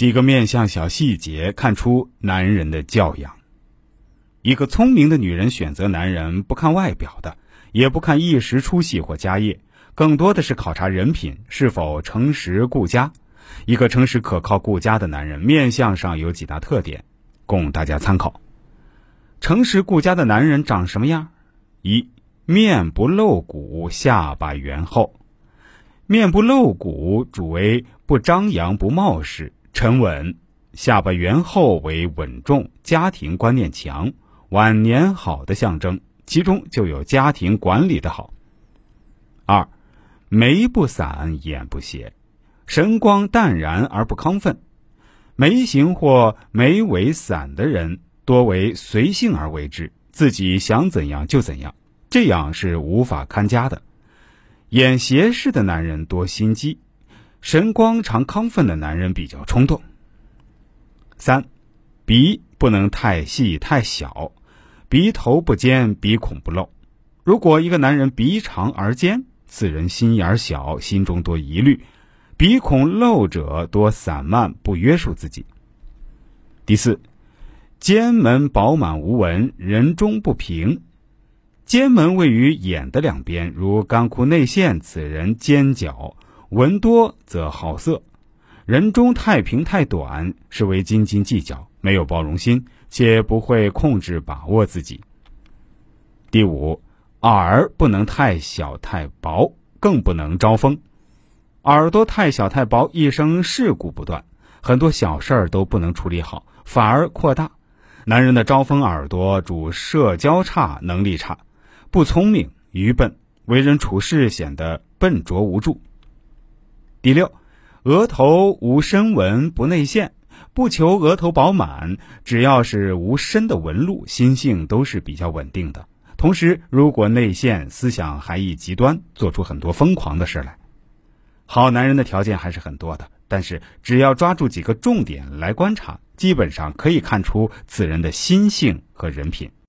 几个面相小细节看出男人的教养。一个聪明的女人选择男人，不看外表的，也不看一时出息或家业，更多的是考察人品是否诚实顾家。一个诚实可靠顾家的男人，面相上有几大特点，供大家参考。诚实顾家的男人长什么样？一面不露骨，下巴圆厚。面不露骨主为不张扬、不冒失、沉稳；下巴圆厚为稳重、家庭观念强、晚年好的象征，其中就有家庭管理的好。二眉不散，眼不斜。神光淡然而不亢奋，眉形或眉尾散的人多为随性而为之，自己想怎样就怎样，这样是无法看家的。眼斜视的男人多心机，神光常亢奋的男人比较冲动。三，鼻不能太细太小，鼻头不尖，鼻孔不露。如果一个男人鼻长而尖，此人心眼小，心中多疑虑。鼻孔漏者多散漫，不约束自己。第四，肩门饱满无纹，人中不平。肩门位于眼的两边，如干枯内陷，此人尖角，纹多则好色。人中太平太短，是为斤斤计较，没有包容心，且不会控制把握自己。第五，耳不能太小太薄，更不能招风。耳朵太小太薄，一生事故不断，很多小事儿都不能处理好，反而扩大。男人的招风耳朵主社交差，能力差，不聪明，愚笨，为人处事显得笨拙无助。第六，额头无深纹，不内陷，不求额头饱满，只要是无深的纹路，心性都是比较稳定的。同时，如果内陷，思想还易极端，做出很多疯狂的事来。好男人的条件还是很多的，但是只要抓住几个重点来观察，基本上可以看出此人的心性和人品。